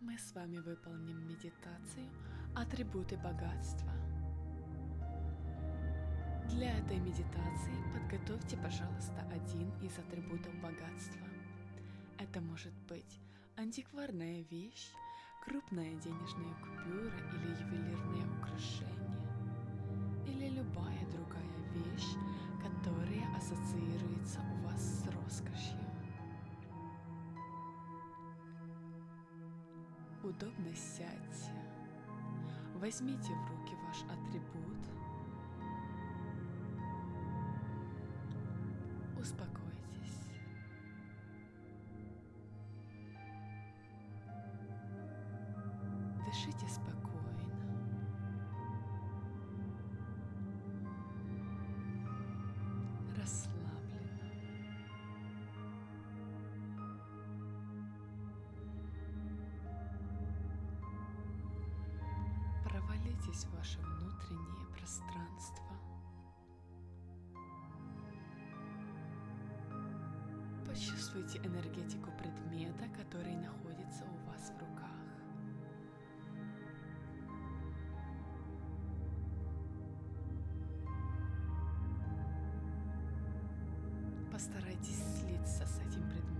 Мы с вами выполним медитацию «Атрибуты богатства». Для этой медитации подготовьте, пожалуйста, один из атрибутов богатства. Это может быть антикварная вещь, крупная денежная купюра или ювелирное украшение, или любая другая вещь, которая ассоциируется у вас с роскошью. Удобно сядьте. Возьмите в руки ваш атрибут. Успокойтесь. Дышите спокойно. Расслабленно. Провалитесь в ваше внутреннее пространство. Почувствуйте энергетику предмета, который находится у вас в руках. Постарайтесь слиться с этим предметом.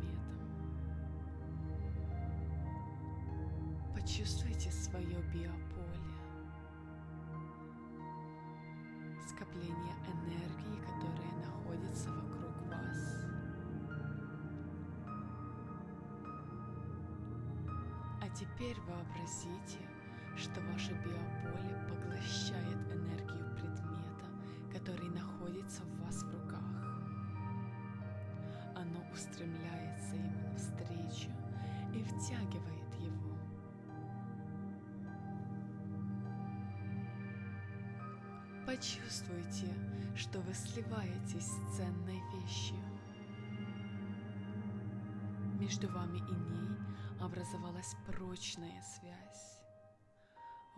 Почувствуйте свое биополе, скопление энергии, которое находится вокруг вас. А теперь вообразите, что ваше биополе поглощает энергию предмета, который находится в вас в руках. Оно устремляется ему навстречу и втягивает Почувствуйте, что вы сливаетесь с ценной вещью. Между вами и ней образовалась прочная связь.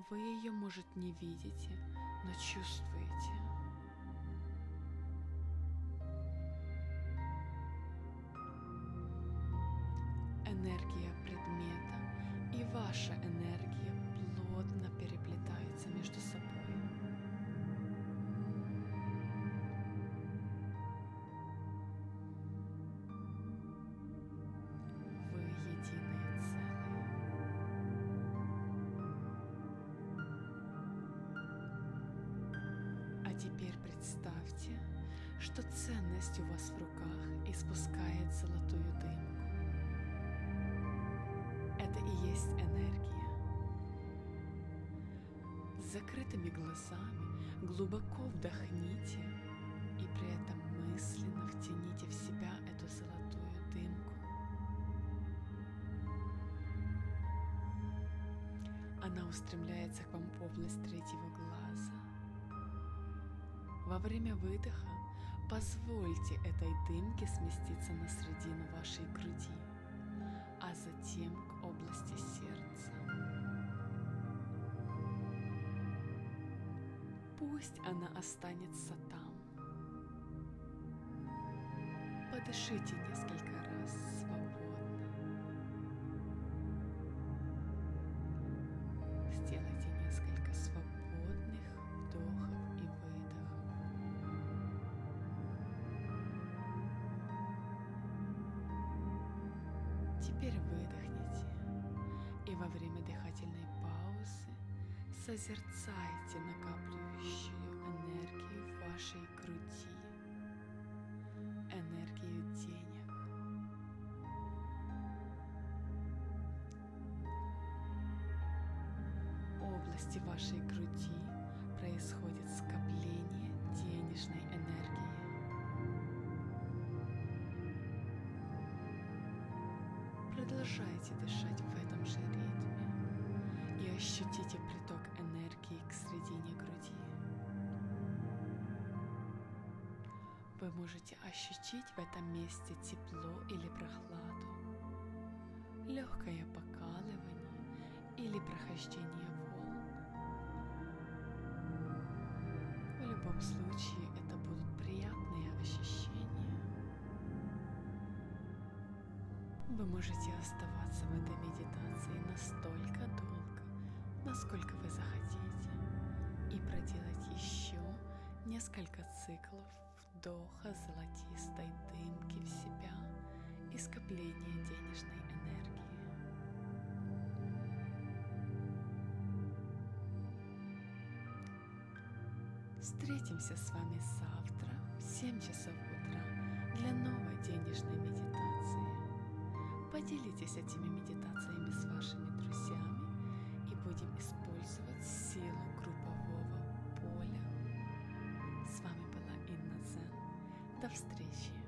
Вы ее, может, не видите, но чувствуете. Энергия предмета и ваша энергия что ценность у вас в руках испускает золотую дымку. Это и есть энергия. С закрытыми глазами глубоко вдохните и при этом мысленно втяните в себя эту золотую дымку. Она устремляется к вам в область третьего глаза. Во время выдоха позвольте этой дымке сместиться на середину вашей груди, а затем к области сердца. Пусть она останется там. Подышите несколько раз свободно. Сделайте Теперь выдохните и во время дыхательной паузы созерцайте накапливающую энергию в вашей груди, энергию денег. В области вашей груди происходит скопление денежной энергии. Продолжайте дышать в этом же ритме и ощутите приток энергии к середине груди. Вы можете ощутить в этом месте тепло или прохладу, легкое покалывание или прохождение волн. Вы можете оставаться в этой медитации настолько сколько вы захотите, и проделать еще несколько циклов вдоха золотистой дымки в себя и скопления денежной энергии. Встретимся с вами завтра в 7 часов утра для новой денежной медитации. Поделитесь этими медитациями с вашими друзьями и будем использовать силу группового поля. С вами была Инна Зен. До встречи!